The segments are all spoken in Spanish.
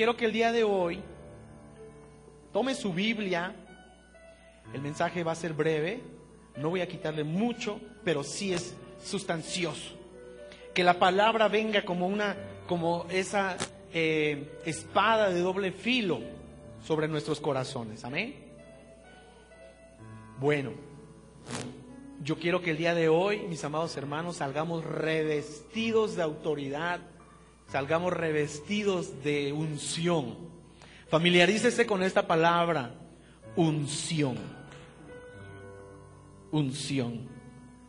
quiero que el día de hoy tome su Biblia. El mensaje va a ser breve, no voy a quitarle mucho, pero sí es sustancioso. Que la palabra venga como una, como esa eh, espada de doble filo sobre nuestros corazones. Amén. Bueno, yo quiero que el día de hoy, mis amados hermanos, salgamos revestidos de autoridad, salgamos revestidos de unción. Familiarícese con esta palabra, unción. Unción.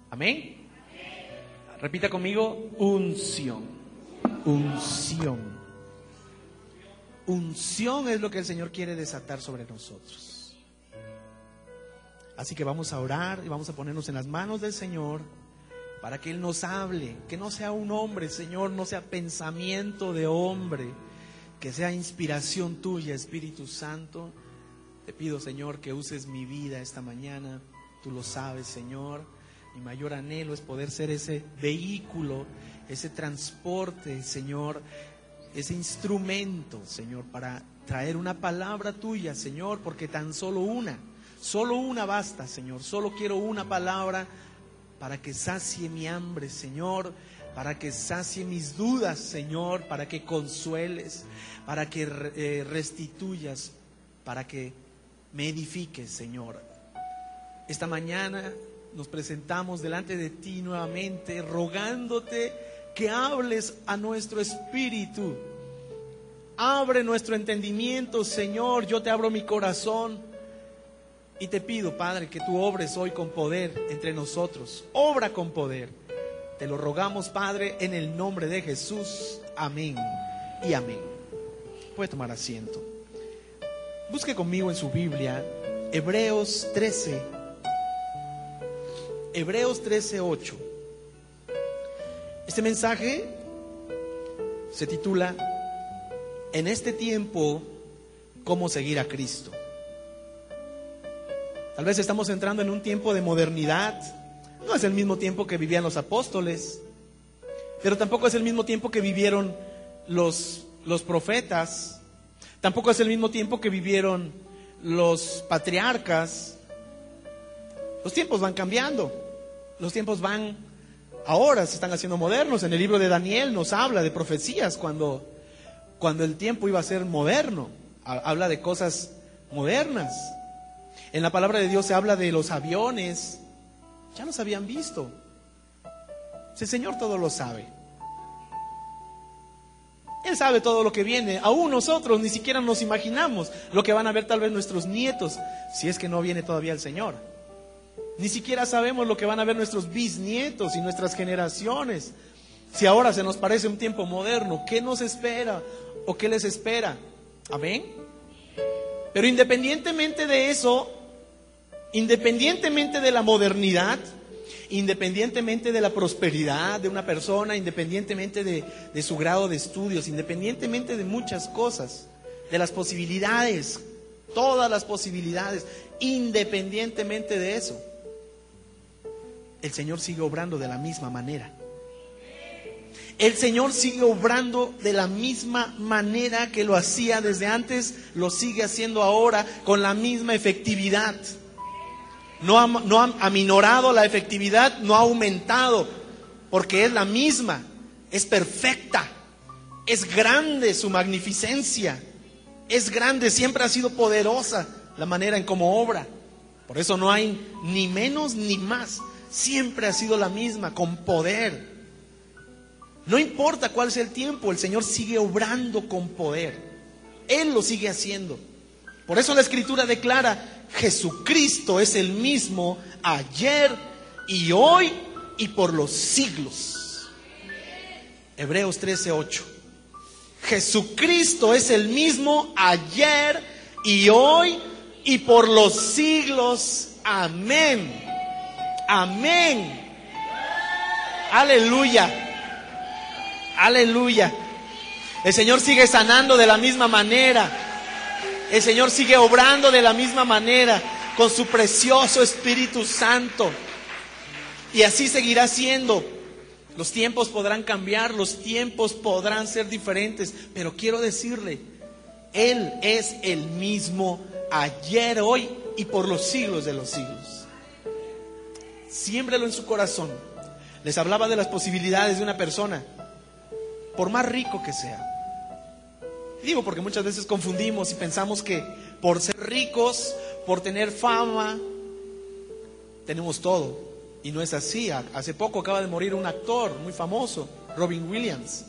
Amén. Repita conmigo, unción. Unción. Unción es lo que el Señor quiere desatar sobre nosotros. Así que vamos a orar y vamos a ponernos en las manos del Señor para que Él nos hable, que no sea un hombre, Señor, no sea pensamiento de hombre, que sea inspiración tuya, Espíritu Santo. Te pido, Señor, que uses mi vida esta mañana, tú lo sabes, Señor. Mi mayor anhelo es poder ser ese vehículo, ese transporte, Señor, ese instrumento, Señor, para traer una palabra tuya, Señor, porque tan solo una, solo una basta, Señor. Solo quiero una palabra para que sacie mi hambre, Señor, para que sacie mis dudas, Señor, para que consueles, para que eh, restituyas, para que me edifiques, Señor. Esta mañana nos presentamos delante de ti nuevamente, rogándote que hables a nuestro espíritu. Abre nuestro entendimiento, Señor. Yo te abro mi corazón y te pido, Padre, que tú obres hoy con poder entre nosotros. Obra con poder. Te lo rogamos, Padre, en el nombre de Jesús. Amén y amén. Puede tomar asiento. Busque conmigo en su Biblia Hebreos 13. Hebreos 13, 8. Este mensaje se titula En este tiempo, ¿cómo seguir a Cristo? Tal vez estamos entrando en un tiempo de modernidad. No es el mismo tiempo que vivían los apóstoles, pero tampoco es el mismo tiempo que vivieron los, los profetas, tampoco es el mismo tiempo que vivieron los patriarcas. Los tiempos van cambiando, los tiempos van, ahora se están haciendo modernos. En el libro de Daniel nos habla de profecías cuando, cuando el tiempo iba a ser moderno, habla de cosas modernas. En la palabra de Dios se habla de los aviones. Ya los habían visto. El Señor todo lo sabe. Él sabe todo lo que viene. Aún nosotros ni siquiera nos imaginamos lo que van a ver tal vez nuestros nietos, si es que no viene todavía el Señor. Ni siquiera sabemos lo que van a ver nuestros bisnietos y nuestras generaciones. Si ahora se nos parece un tiempo moderno, ¿qué nos espera o qué les espera? Amén. Pero independientemente de eso, Independientemente de la modernidad, independientemente de la prosperidad de una persona, independientemente de, su grado de estudios, independientemente de muchas cosas, de las posibilidades, todas las posibilidades, independientemente de eso, el Señor sigue obrando de la misma manera. El Señor sigue obrando de la misma manera que lo hacía desde antes, lo sigue haciendo ahora con la misma efectividad no ha, no ha aminorado la efectividad, no ha aumentado, porque es la misma, es perfecta, es grande su magnificencia, es grande, siempre ha sido poderosa la manera en cómo obra. Por eso no hay ni menos ni más, siempre ha sido la misma, con poder. No importa cuál sea el tiempo, el Señor sigue obrando con poder. Él lo sigue haciendo. Por eso la escritura declara, Jesucristo es el mismo ayer y hoy y por los siglos. Hebreos 13:8. Jesucristo es el mismo ayer y hoy y por los siglos. Amén. Amén. Aleluya. Aleluya. El Señor sigue sanando de la misma manera. El Señor sigue obrando de la misma manera con su precioso Espíritu Santo. Y así seguirá siendo. Los tiempos podrán cambiar, los tiempos podrán ser diferentes, pero quiero decirle Él es el mismo ayer, hoy y por los siglos de los siglos. Siémbrelo en su corazón. Les hablaba de las posibilidades de una persona, por más rico que sea. Digo porque muchas veces confundimos y pensamos que por ser ricos, por tener fama, tenemos todo. Y no es así. Hace poco acaba de morir un actor muy famoso, Robin Williams.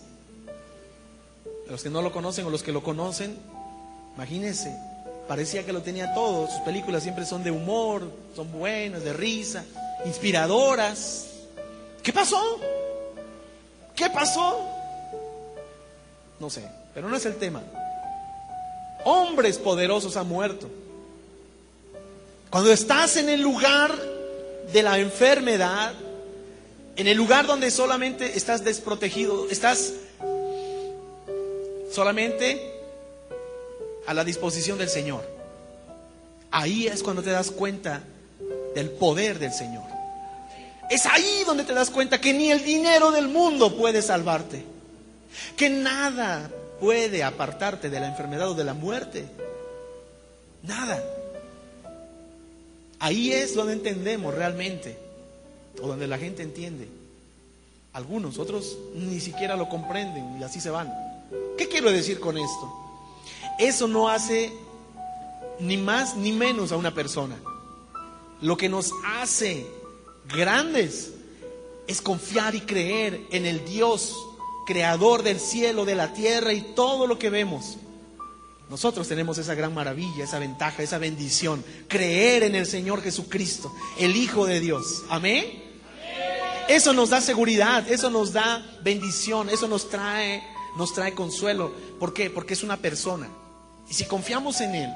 Los que no lo conocen o los que lo conocen, imagínense, parecía que lo tenía todo. Sus películas siempre son de humor, son buenas, de risa, inspiradoras. ¿Qué pasó? ¿Qué pasó? No sé, pero no es el tema. Hombres poderosos han muerto. Cuando estás en el lugar de la enfermedad, en el lugar donde solamente estás desprotegido, estás solamente a la disposición del Señor. Ahí es cuando te das cuenta del poder del Señor. Es ahí donde te das cuenta que ni el dinero del mundo puede salvarte. Que nada puede apartarte de la enfermedad o de la muerte. Nada. Ahí es donde entendemos realmente, o donde la gente entiende. Algunos, otros ni siquiera lo comprenden y así se van. ¿Qué quiero decir con esto? Eso no hace ni más ni menos a una persona. Lo que nos hace grandes es confiar y creer en el Dios creador del cielo, de la tierra y todo lo que vemos. Nosotros tenemos esa gran maravilla, esa ventaja, esa bendición, creer en el Señor Jesucristo, el Hijo de Dios. Amén. Eso nos da seguridad, eso nos da bendición, eso nos trae, nos trae consuelo. ¿Por qué? Porque es una persona. Y si confiamos en Él,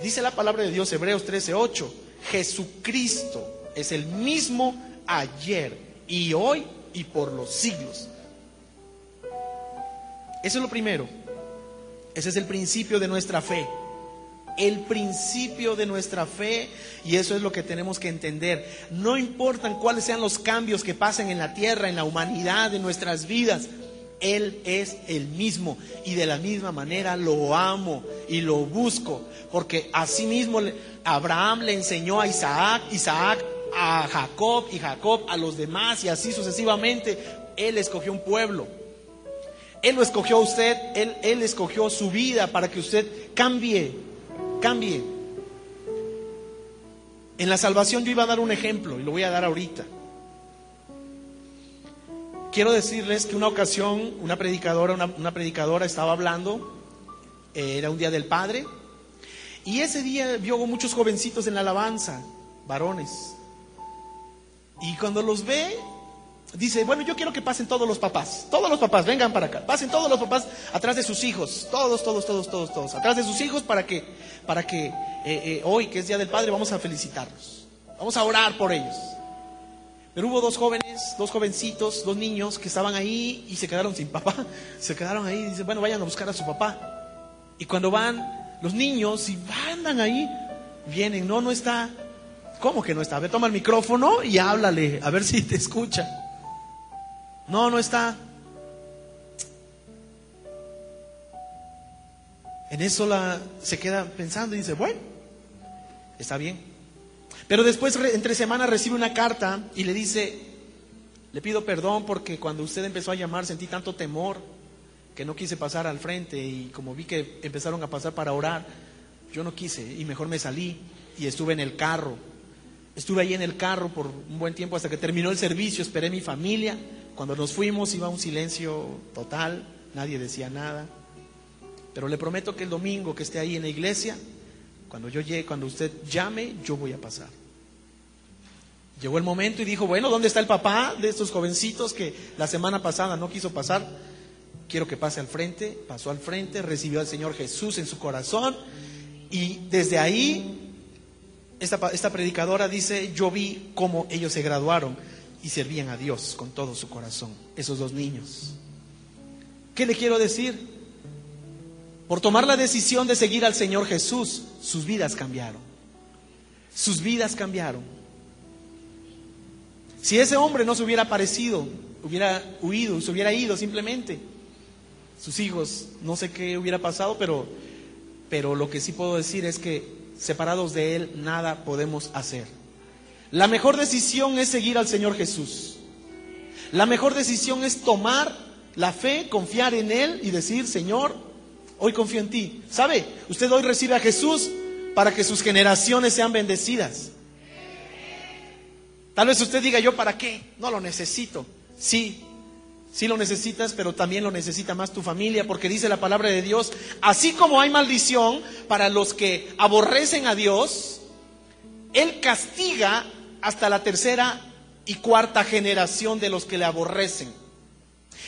dice la palabra de Dios, Hebreos 13:8, Jesucristo es el mismo ayer y hoy y por los siglos. Eso es lo primero. Ese es el principio de nuestra fe. El principio de nuestra fe y eso es lo que tenemos que entender. No importan cuáles sean los cambios que pasen en la tierra, en la humanidad, en nuestras vidas. Él es el mismo y de la misma manera lo amo y lo busco. Porque así mismo Abraham le enseñó a Isaac, Isaac a Jacob y Jacob a los demás y así sucesivamente. Él escogió un pueblo. Él lo escogió a usted, él, él escogió su vida para que usted cambie, cambie. En la salvación yo iba a dar un ejemplo y lo voy a dar ahorita. Quiero decirles que una ocasión una predicadora, una, predicadora estaba hablando, eh, era un día del Padre, y ese día vio muchos jovencitos en la alabanza, varones. Y cuando los ve, dice, bueno, yo quiero que pasen todos los papás, todos los papás, vengan para acá, pasen todos los papás atrás de sus hijos, todos, todos, todos, todos, todos, atrás de sus hijos para que, para que eh, eh, hoy, que es Día del Padre, vamos a felicitarlos, vamos a orar por ellos. Pero hubo dos jóvenes, dos jovencitos, dos niños que estaban ahí y se quedaron sin papá, se quedaron ahí y dicen, bueno, vayan a buscar a su papá. Y cuando van los niños y andan ahí, vienen, no, no está. ¿Cómo que no está? A ver, toma el micrófono y háblale, a ver si te escucha. No, no está. En eso la, se queda pensando y dice, bueno, está bien. Pero después, entre semanas, recibe una carta y le dice, le pido perdón porque cuando usted empezó a llamar sentí tanto temor que no quise pasar al frente y como vi que empezaron a pasar para orar, yo no quise y mejor me salí y estuve en el carro. Estuve ahí en el carro por un buen tiempo hasta que terminó el servicio, esperé mi familia cuando nos fuimos iba un silencio total, nadie decía nada. Pero le prometo que el domingo que esté ahí en la iglesia, cuando yo llegue, cuando usted llame, yo voy a pasar. Llegó el momento y dijo, bueno, ¿dónde está el papá de estos jovencitos que la semana pasada no quiso pasar? Quiero que pase al frente. Pasó al frente, recibió al Señor Jesús en su corazón y desde ahí esta, esta predicadora dice, yo vi cómo ellos se graduaron y servían a Dios con todo su corazón, esos dos niños. ¿Qué le quiero decir? Por tomar la decisión de seguir al Señor Jesús, sus vidas cambiaron. Sus vidas cambiaron. Si ese hombre no se hubiera aparecido, hubiera huido, se hubiera ido simplemente, sus hijos, no sé qué hubiera pasado, pero pero lo que sí puedo decir es que separados de Él nada podemos hacer. La mejor decisión es seguir al Señor Jesús. La mejor decisión es tomar la fe, confiar en Él y decir, Señor, hoy confío en ti. ¿Sabe? Usted hoy recibe a Jesús para que sus generaciones sean bendecidas. Tal vez usted diga, yo para qué, no lo necesito. Sí, sí lo necesitas, pero también lo necesita más tu familia, porque dice la palabra de Dios, así como hay maldición para los que aborrecen a Dios, Él castiga hasta la tercera y cuarta generación de los que le aborrecen.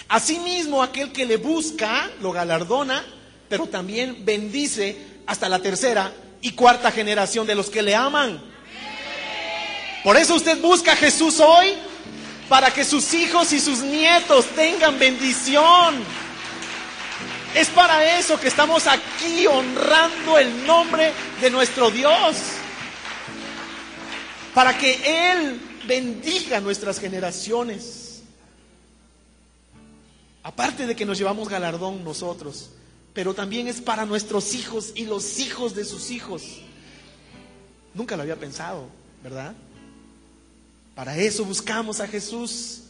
Asimismo, aquel que le busca lo galardona, pero también bendice hasta la tercera y cuarta generación de los que le aman. Por eso usted busca a Jesús hoy, para que sus hijos y sus nietos tengan bendición. Es para eso que estamos aquí honrando el nombre de nuestro Dios. Para que Él bendiga nuestras generaciones. Aparte de que nos llevamos galardón nosotros, pero también es para nuestros hijos y los hijos de sus hijos. Nunca lo había pensado, ¿verdad? Para eso buscamos a Jesús.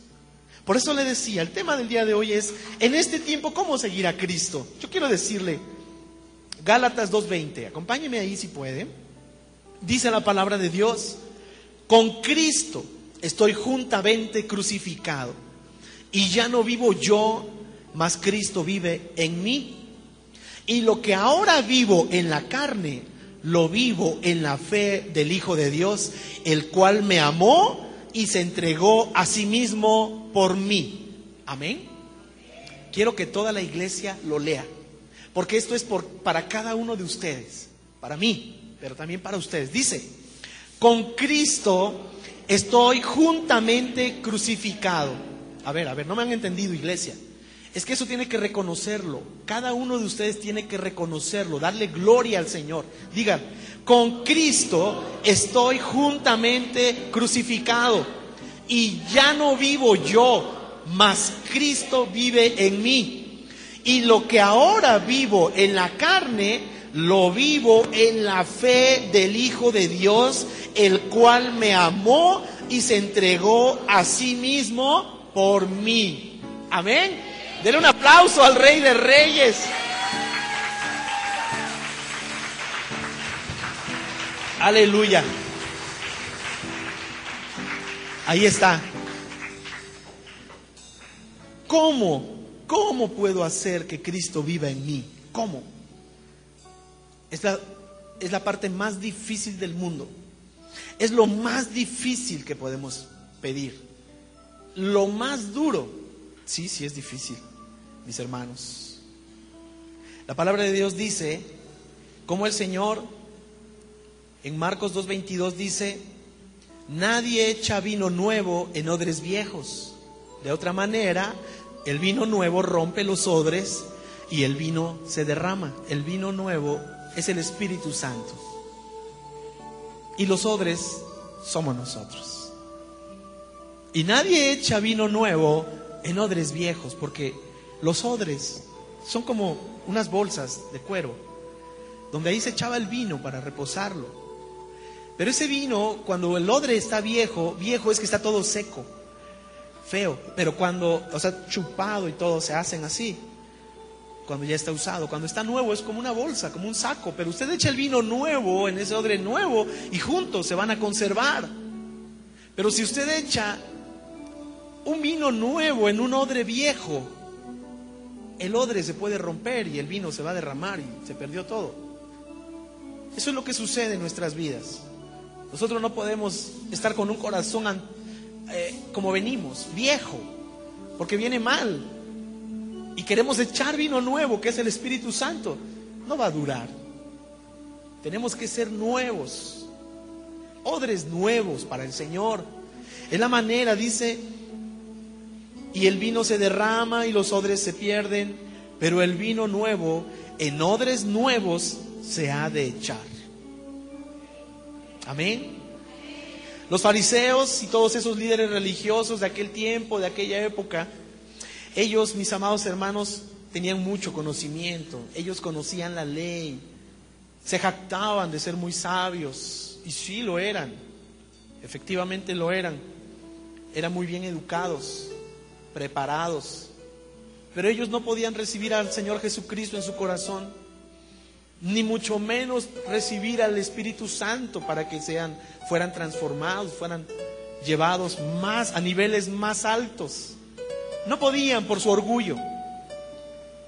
Por eso le decía, el tema del día de hoy es, en este tiempo, ¿cómo seguir a Cristo? Yo quiero decirle, Gálatas 2.20, acompáñeme ahí si puede. Dice la palabra de Dios, con Cristo estoy juntamente crucificado y ya no vivo yo, mas Cristo vive en mí. Y lo que ahora vivo en la carne, lo vivo en la fe del Hijo de Dios, el cual me amó y se entregó a sí mismo por mí. Amén. Quiero que toda la iglesia lo lea, porque esto es por, para cada uno de ustedes, para mí, pero también para ustedes. Dice, con Cristo estoy juntamente crucificado. A ver, a ver, no me han entendido, iglesia. Es que eso tiene que reconocerlo. Cada uno de ustedes tiene que reconocerlo, darle gloria al Señor. Digan, con Cristo estoy juntamente crucificado y ya no vivo yo, mas Cristo vive en mí. Y lo que ahora vivo en la carne, lo vivo en la fe del Hijo de Dios, el cual me amó y se entregó a sí mismo por mí. Amén. Denle un aplauso al Rey de Reyes. Aleluya. Ahí está. ¿Cómo? ¿Cómo puedo hacer que Cristo viva en mí? ¿Cómo? Es la, es la parte más difícil del mundo. Es lo más difícil que podemos pedir. Lo más duro. Sí, sí es difícil, mis hermanos. La palabra de Dios dice, como el Señor en Marcos 2.22 dice, nadie echa vino nuevo en odres viejos. De otra manera, el vino nuevo rompe los odres y el vino se derrama. El vino nuevo es el Espíritu Santo. Y los odres somos nosotros. Y nadie echa vino nuevo en odres viejos, porque los odres son como unas bolsas de cuero, donde ahí se echaba el vino para reposarlo. Pero ese vino, cuando el odre está viejo, viejo es que está todo seco, feo. Pero cuando, o sea, chupado y todo, se hacen así. Cuando ya está usado. Cuando está nuevo es como una bolsa, como un saco. Pero usted echa el vino nuevo en ese odre nuevo y juntos se van a conservar. Pero si usted echa un vino nuevo en un odre viejo, el odre se puede romper y el vino se va a derramar y se perdió todo. Eso es lo que sucede en nuestras vidas. Nosotros no podemos estar con un corazón eh, como venimos, viejo, porque viene mal. Queremos echar vino nuevo, que es el Espíritu Santo. No va a durar. Tenemos que ser nuevos, odres nuevos para el Señor. Es la manera, dice, y el vino se derrama y los odres se pierden, pero el vino nuevo en odres nuevos se ha de echar. Amén. Los fariseos y todos esos líderes religiosos de aquel tiempo, de aquella época, ellos, mis amados hermanos, tenían mucho conocimiento, ellos conocían la ley, Se jactaban de ser muy sabios, y sí lo eran, efectivamente lo eran. Eran muy bien educados, preparados, pero ellos no podían recibir al Señor Jesucristo en su corazón, ni mucho menos recibir al Espíritu Santo para que sean, fueran transformados, fueran llevados más a niveles más altos. No podían por su orgullo,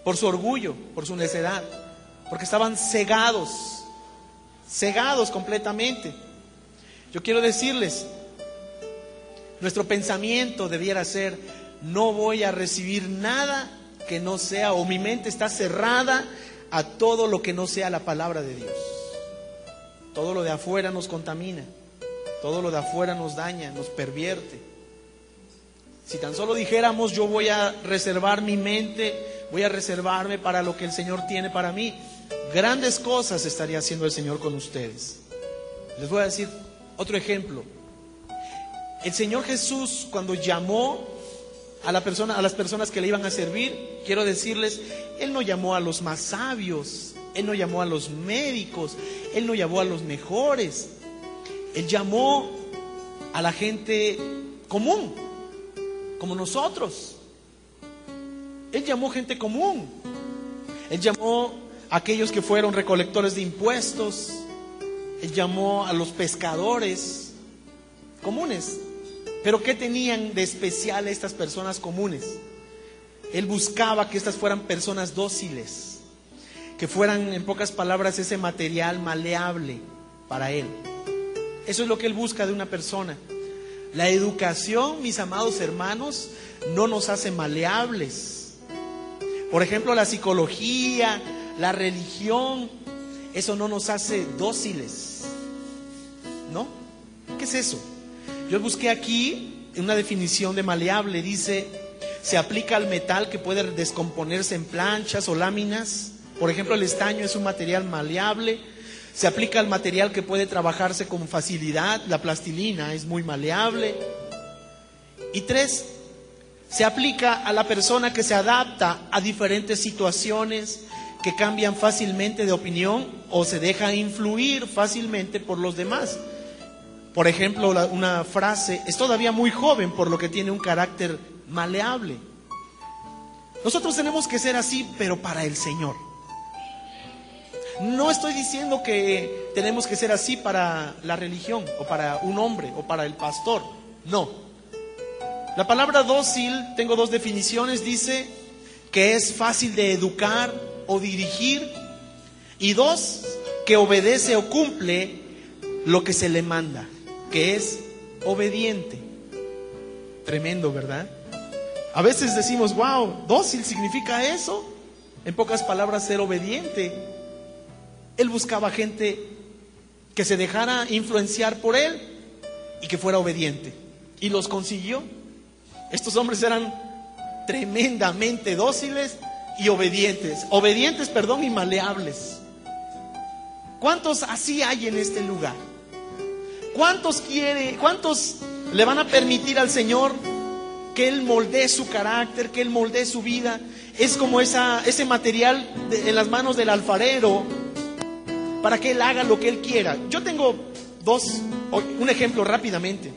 por su orgullo, por su necedad, porque estaban cegados, cegados completamente. Yo quiero decirles, nuestro pensamiento debiera ser, no voy a recibir nada que no sea, o mi mente está cerrada a todo lo que no sea la palabra de Dios. Todo lo de afuera nos contamina, todo lo de afuera nos daña, nos pervierte. Si tan solo dijéramos, yo voy a reservar mi mente, voy a reservarme para lo que el Señor tiene para mí, grandes cosas estaría haciendo el Señor con ustedes. Les voy a decir otro ejemplo. El Señor Jesús cuando llamó a, la persona, a las personas que le iban a servir, quiero decirles, Él no llamó a los más sabios, Él no llamó a los médicos, Él no llamó a los mejores, Él llamó a la gente común, como nosotros. Él llamó gente común. Él llamó a aquellos que fueron recolectores de impuestos. Él llamó a los pescadores comunes. Pero ¿qué tenían de especial estas personas comunes? Él buscaba que estas fueran personas dóciles, que fueran, en pocas palabras, ese material maleable para Él. Eso es lo que Él busca de una persona. La educación, mis amados hermanos, no nos hace maleables. Por ejemplo, la psicología, la religión, eso no nos hace dóciles. ¿No? ¿Qué es eso? Yo busqué aquí una definición de maleable. Dice, se aplica al metal que puede descomponerse en planchas o láminas. Por ejemplo, el estaño es un material maleable. Se aplica al material que puede trabajarse con facilidad. La plastilina es muy maleable. Y tres, se aplica a la persona que se adapta a diferentes situaciones, que cambian fácilmente de opinión o se deja influir fácilmente por los demás. Por ejemplo, una frase, es todavía muy joven por lo que tiene un carácter maleable. Nosotros tenemos que ser así, pero para el Señor. No estoy diciendo que tenemos que ser así para la religión o para un hombre o para el pastor. No. La palabra dócil, tengo dos definiciones, dice que es fácil de educar o dirigir y dos, que obedece o cumple lo que se le manda que es obediente. Tremendo, ¿verdad? A veces decimos, wow, dócil significa eso. En pocas palabras, ser obediente. Él buscaba gente que se dejara influenciar por él y que fuera obediente. Y los consiguió. Estos hombres eran tremendamente dóciles y obedientes. Obedientes, perdón, y maleables. ¿Cuántos así hay en este lugar? ¿Cuántos quiere, cuántos le van a permitir al Señor que Él moldee su carácter, que Él moldee su vida? Es como esa, ese material en las manos del alfarero para que Él haga lo que Él quiera. Yo tengo dos, un ejemplo rápidamente.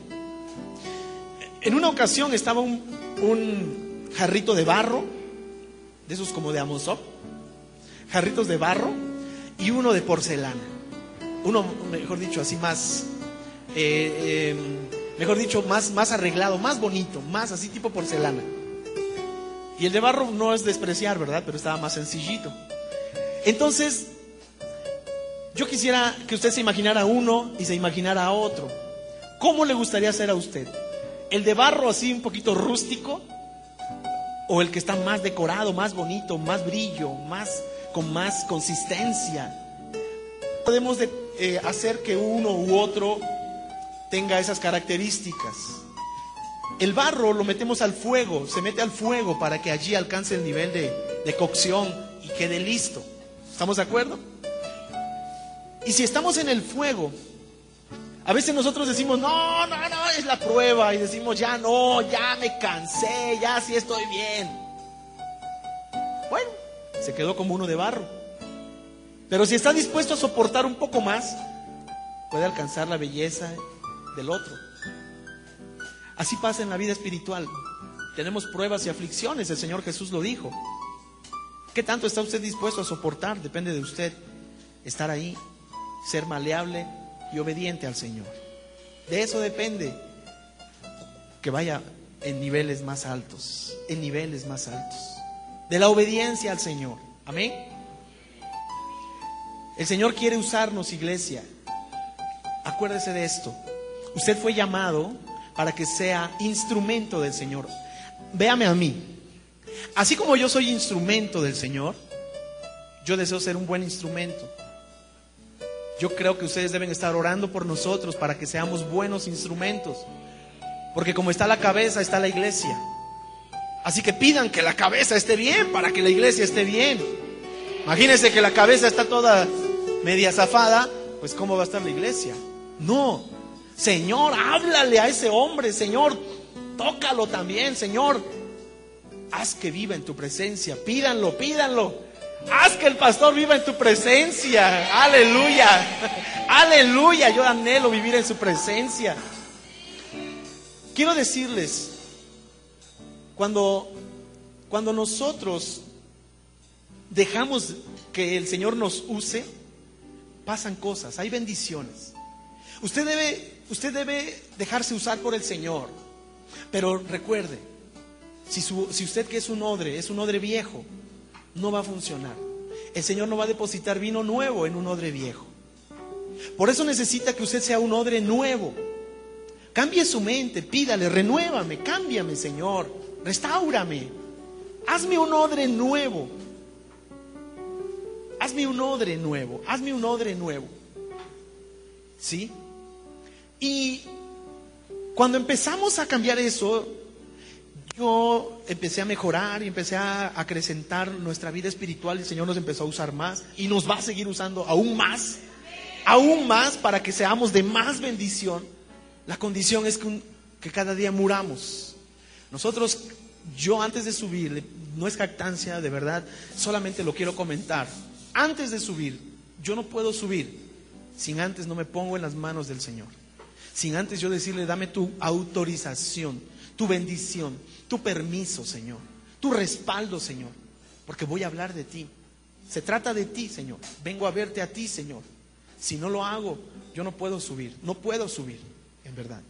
En una ocasión estaba un, jarrito de barro, de esos como de Amosop, jarritos de barro, y uno de porcelana. Uno, mejor dicho, así más, eh, em, mejor dicho, más, más arreglado, más bonito, más así tipo porcelana. Y el de barro no es despreciar, ¿verdad? Pero estaba más sencillito. Entonces, yo quisiera que usted se imaginara uno y se imaginara otro. ¿Cómo le gustaría ser a usted? ¿El de barro así un poquito rústico? ¿O el que está más decorado, más bonito, más brillo, más con más consistencia? Podemos eh, hacer que uno u otro tenga esas características. El barro lo metemos al fuego, se mete al fuego para que allí alcance el nivel de, de cocción y quede listo. ¿Estamos de acuerdo? Y si estamos en el fuego, a veces nosotros decimos, no, no, no, es la prueba. Y decimos, ya no, ya me cansé, ya sí estoy bien. Bueno, se quedó como uno de barro. Pero si está dispuesto a soportar un poco más, puede alcanzar la belleza del otro. Así pasa en la vida espiritual. Tenemos pruebas y aflicciones, el Señor Jesús lo dijo. ¿Qué tanto está usted dispuesto a soportar? Depende de usted. Estar ahí, ser maleable y obediente al Señor. De eso depende que vaya en niveles más altos, en niveles más altos. De la obediencia al Señor. Amén. El Señor quiere usarnos, iglesia. Acuérdese de esto. Usted fue llamado para que sea instrumento del Señor. Véame a mí. Así como yo soy instrumento del Señor, yo deseo ser un buen instrumento. Yo creo que ustedes deben estar orando por nosotros para que seamos buenos instrumentos. Porque como está la cabeza, está la iglesia. Así que pidan que la cabeza esté bien para que la iglesia esté bien. Imagínense que la cabeza está toda media zafada, pues ¿cómo va a estar la iglesia? No, Señor, háblale a ese hombre, Señor, tócalo también, Señor. Haz que viva en tu presencia, pídanlo, pídanlo. Haz que el pastor viva en tu presencia. Aleluya. Aleluya. Yo anhelo vivir en su presencia. Quiero decirles, cuando, cuando nosotros dejamos que el Señor nos use, pasan cosas, hay bendiciones. Usted debe, usted debe dejarse usar por el Señor. Pero recuerde, si, si usted que es un odre, es un odre viejo, no va a funcionar. El Señor no va a depositar vino nuevo en un odre viejo. Por eso necesita que usted sea un odre nuevo. Cambie su mente, pídale, renuévame, cámbiame, Señor, restaurame. Hazme un odre nuevo. Hazme un odre nuevo, hazme un odre nuevo. ¿Sí? Y cuando empezamos a cambiar eso, yo empecé a mejorar y empecé a acrecentar nuestra vida espiritual. El Señor nos empezó a usar más y nos va a seguir usando aún más, aún más para que seamos de más bendición. La condición es que, cada día muramos. Nosotros, yo antes de subir, no es jactancia, de verdad, solamente lo quiero comentar antes de subir, yo no puedo subir sin antes no me pongo en las manos del Señor. Sin antes yo decirle, dame tu autorización, tu bendición, tu permiso, Señor, tu respaldo, Señor, porque voy a hablar de ti. Se trata de ti, Señor. Vengo a verte a ti, Señor. Si no lo hago, yo no puedo subir, no puedo subir, en verdad.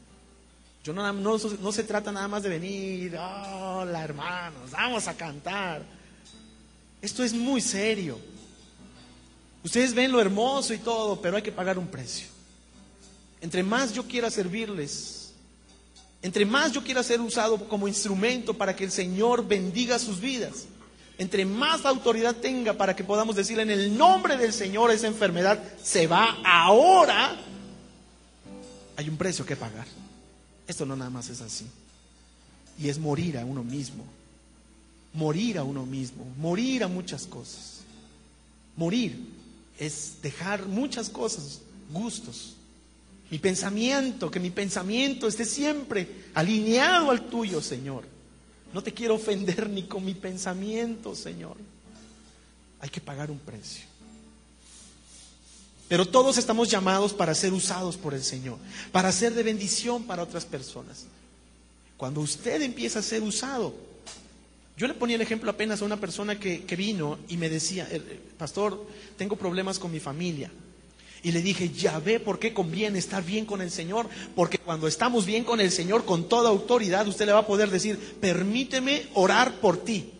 Yo no, no, se trata nada más de venir, hola hermanos, vamos a cantar. Esto es muy serio. Ustedes ven lo hermoso y todo, pero hay que pagar un precio. Entre más yo quiera servirles, entre más yo quiera ser usado como instrumento para que el Señor bendiga sus vidas, entre más autoridad tenga para que podamos decirle en el nombre del Señor esa enfermedad se va ahora, hay un precio que pagar. Esto no nada más es así. Y es morir a uno mismo. Morir a uno mismo. Morir a muchas cosas. Morir es dejar muchas cosas, gustos. Mi pensamiento, que mi pensamiento esté siempre alineado al tuyo, Señor. No te quiero ofender ni con mi pensamiento, Señor. Hay que pagar un precio. Pero todos estamos llamados para ser usados por el Señor, para ser de bendición para otras personas. Cuando usted empieza a ser usado, yo le ponía el ejemplo apenas a una persona que, vino y me decía, pastor, tengo problemas con mi familia. Y le dije, ya ve por qué conviene estar bien con el Señor, porque cuando estamos bien con el Señor, con toda autoridad, usted le va a poder decir, permíteme orar por ti.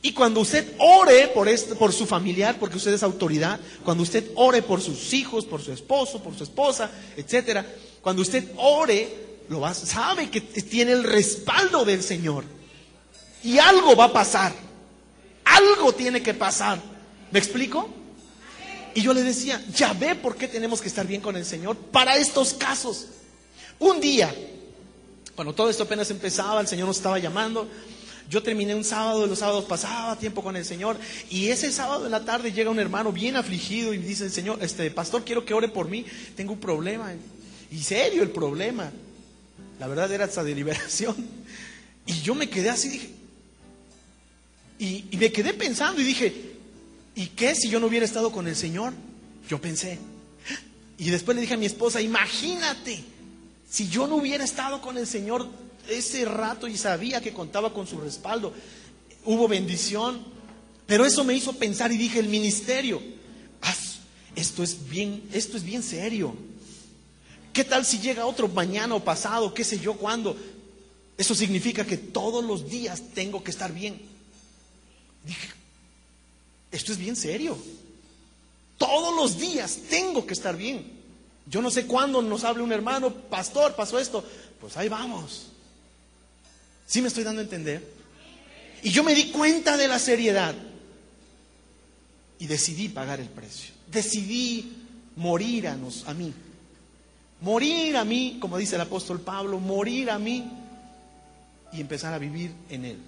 Y cuando usted ore por, por su familiar, porque usted es autoridad, cuando usted ore por sus hijos, por su esposo, por su esposa, etcétera, cuando usted ore, lo va, sabe que tiene el respaldo del Señor. Y algo va a pasar. Algo tiene que pasar. ¿Me explico? Y yo le decía, ya ve por qué tenemos que estar bien con el Señor para estos casos. Un día, cuando todo esto apenas empezaba, el Señor nos estaba llamando. Yo terminé un sábado, los sábados pasaba tiempo con el Señor y ese sábado en la tarde llega un hermano bien afligido y dice, Señor, este pastor, quiero que ore por mí, tengo un problema. Y serio el problema. La verdad era hasta de liberación. Y yo me quedé así, dije, y, me quedé pensando y dije, ¿y qué si yo no hubiera estado con el Señor? Yo pensé. Y después le dije a mi esposa, imagínate, si yo no hubiera estado con el Señor ese rato y sabía que contaba con su respaldo, hubo bendición, pero eso me hizo pensar y dije, el ministerio, esto es bien, esto es bien serio. ¿Qué tal si llega otro mañana o pasado, qué sé yo cuándo? Eso significa que todos los días tengo que estar bien. Dije, esto es bien serio. Todos los días tengo que estar bien. Yo no sé cuándo nos hable un hermano, pastor, pasó esto. Pues ahí vamos. ¿Sí me estoy dando a entender? Y yo me di cuenta de la seriedad y decidí pagar el precio. Decidí morir a, nos, a mí. Morir a mí, como dice el apóstol Pablo, morir a mí y empezar a vivir en Él.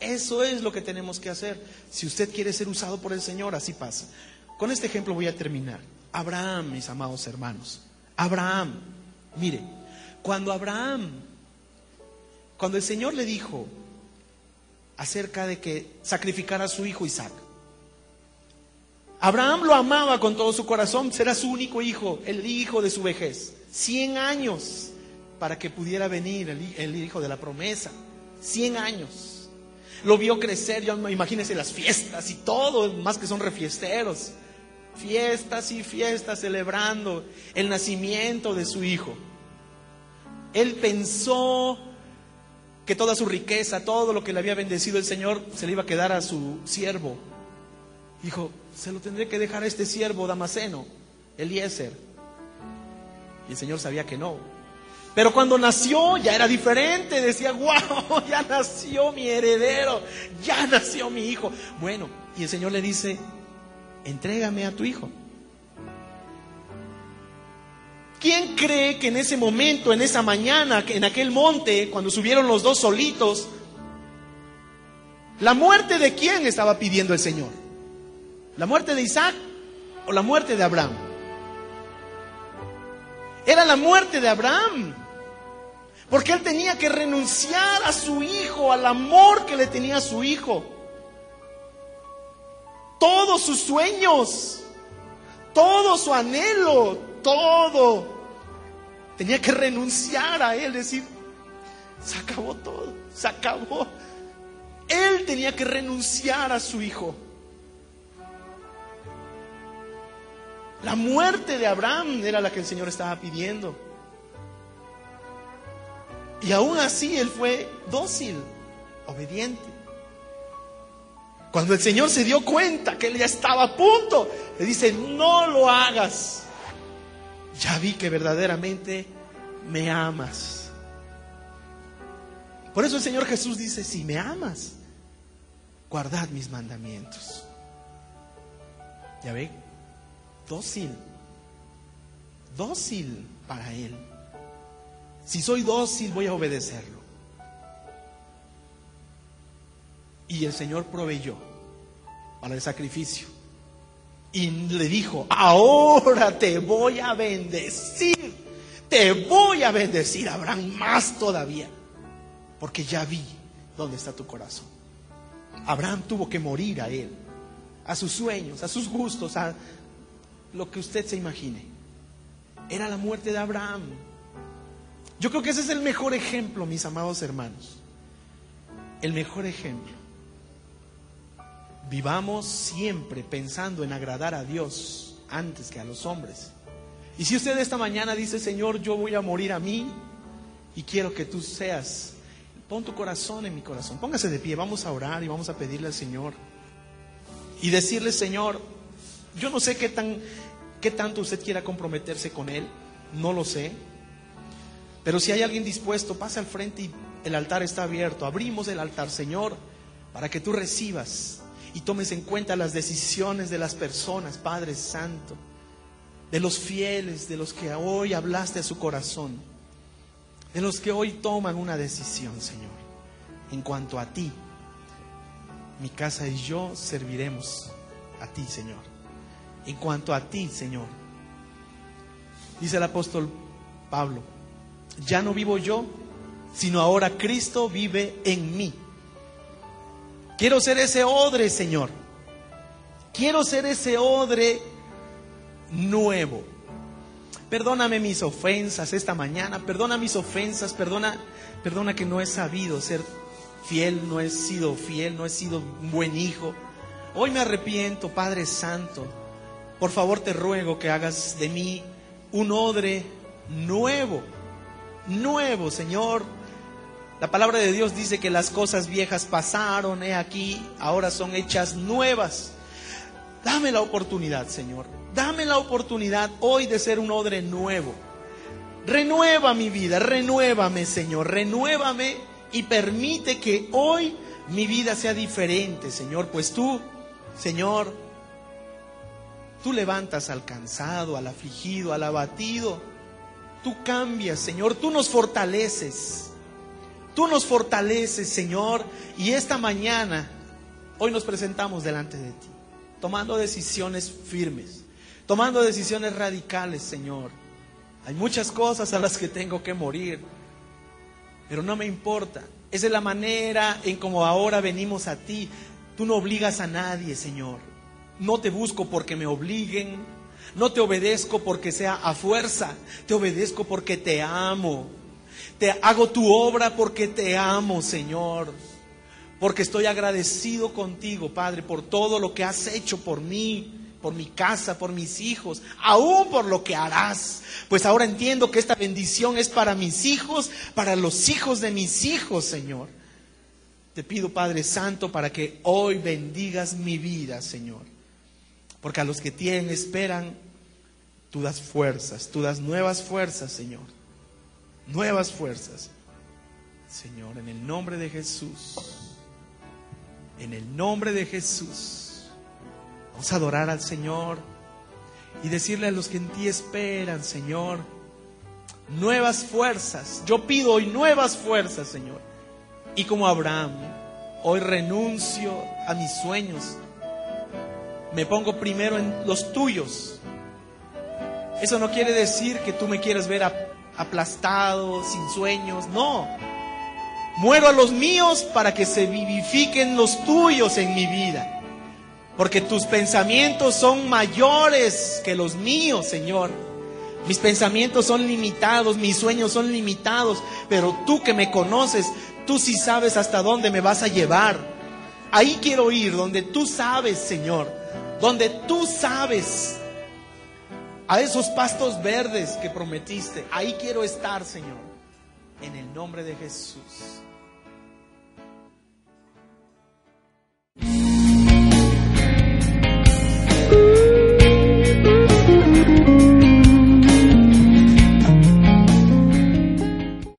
Eso es lo que tenemos que hacer. Si usted quiere ser usado por el Señor, así pasa. Con este ejemplo voy a terminar. Abraham, mis amados hermanos. Abraham, mire, cuando Abraham, cuando el Señor le dijo acerca de que sacrificara a su hijo Isaac, Abraham lo amaba con todo su corazón, será su único hijo, el hijo de su vejez. Cien años para que pudiera venir el, el hijo de la promesa. Cien años. Lo vio crecer, ya imagínense las fiestas y todo, más que son refiesteros fiestas y fiestas celebrando el nacimiento de su hijo. Él pensó que toda su riqueza, todo lo que le había bendecido el Señor, se le iba a quedar a su siervo. Dijo, se lo tendré que dejar a este siervo Damaseno, Eliezer. Y el Señor sabía que no. Pero cuando nació ya era diferente. Decía, wow, ya nació mi heredero, ya nació mi hijo. Bueno, y el Señor le dice, entrégame a tu hijo. ¿Quién cree que en ese momento, en esa mañana, en aquel monte, cuando subieron los dos solitos, la muerte de quién estaba pidiendo el Señor? ¿La muerte de Isaac o la muerte de Abraham? Era la muerte de Abraham. Porque él tenía que renunciar a su hijo, al amor que le tenía a su hijo todos sus sueños, todo su anhelo, todo. Tenía que renunciar a él, decir, se acabó todo, se acabó. Él tenía que renunciar a su hijo. La muerte de Abraham era la que el Señor estaba pidiendo. Y aún así él fue dócil, obediente. Cuando el Señor se dio cuenta que él ya estaba a punto, le dice, no lo hagas. Ya vi que verdaderamente me amas. Por eso el Señor Jesús dice, si me amas, guardad mis mandamientos. Ya ve, dócil, dócil para Él. Si soy dócil, voy a obedecerlo. Y el Señor proveyó para el sacrificio. Y le dijo, ahora te voy a bendecir, te voy a bendecir, Abraham, más todavía, porque ya vi dónde está tu corazón. Abraham tuvo que morir a él, a sus sueños, a sus gustos, a lo que usted se imagine. Era la muerte de Abraham. Yo creo que ese es el mejor ejemplo, mis amados hermanos. El mejor ejemplo. Vivamos siempre pensando en agradar a Dios antes que a los hombres. Y si usted esta mañana dice, Señor, yo voy a morir a mí y quiero que tú seas, pon tu corazón en mi corazón. Póngase de pie, vamos a orar y vamos a pedirle al Señor. Y decirle, Señor, yo no sé qué, tan, qué tanto usted quiera comprometerse con Él, no lo sé. Pero si hay alguien dispuesto, pase al frente y el altar está abierto. Abrimos el altar, Señor, para que tú recibas y tomes en cuenta las decisiones de las personas, Padre Santo, de los fieles, de los que hoy hablaste a su corazón, de los que hoy toman una decisión, Señor, en cuanto a ti. Mi casa y yo serviremos a ti, Señor. En cuanto a ti, Señor. Dice el apóstol Pablo, ya no vivo yo, sino ahora Cristo vive en mí. Quiero ser ese odre, Señor. Quiero ser ese odre nuevo. Perdóname mis ofensas esta mañana, perdona mis ofensas, perdona, perdona que no he sabido ser fiel, no he sido fiel, no he sido buen hijo. Hoy me arrepiento, Padre Santo. Por favor te ruego que hagas de mí un odre nuevo, nuevo, Señor. La palabra de Dios dice que las cosas viejas pasaron, he aquí, ahora son hechas nuevas. Dame la oportunidad, Señor. Dame la oportunidad hoy de ser un odre nuevo. Renueva mi vida, renuévame, Señor, renuévame y permite que hoy mi vida sea diferente, Señor, pues tú, Señor, tú levantas al cansado, al afligido, al abatido. Tú cambias, Señor, tú nos fortaleces. Tú nos fortaleces, Señor, y esta mañana, hoy nos presentamos delante de ti tomando decisiones firmes, tomando decisiones radicales, Señor. Hay muchas cosas a las que tengo que morir, pero no me importa. Esa es la manera en como ahora venimos a ti. Tú no obligas a nadie, Señor. No te busco porque me obliguen. No te obedezco porque sea a fuerza. Te obedezco porque te amo. Te hago tu obra porque te amo, Señor porque estoy agradecido contigo, Padre, por todo lo que has hecho por mí, por mi casa, por mis hijos, aún por lo que harás. Pues ahora entiendo que esta bendición es para mis hijos, para los hijos de mis hijos, Señor. Te pido, Padre Santo, para que hoy bendigas mi vida, Señor. Porque a los que tienen, esperan, tú das fuerzas, tú das nuevas fuerzas, Señor. Nuevas fuerzas. Señor, en el nombre de Jesús. En el nombre de Jesús. Vamos a adorar al Señor y decirle a los que en ti esperan, Señor, nuevas fuerzas. Yo pido hoy nuevas fuerzas, Señor. Y como Abraham, hoy renuncio a mis sueños. Me pongo primero en los tuyos. Eso no quiere decir que tú me quieras ver aplastado, sin sueños. No. Muero a los míos para que se vivifiquen los tuyos en mi vida. Porque tus pensamientos son mayores que los míos, Señor. Mis pensamientos son limitados, mis sueños son limitados, pero tú que me conoces, tú sí sabes hasta dónde me vas a llevar. Ahí quiero ir, donde tú sabes, Señor, donde tú sabes a esos pastos verdes que prometiste. Ahí quiero estar, Señor, en el nombre de Jesús.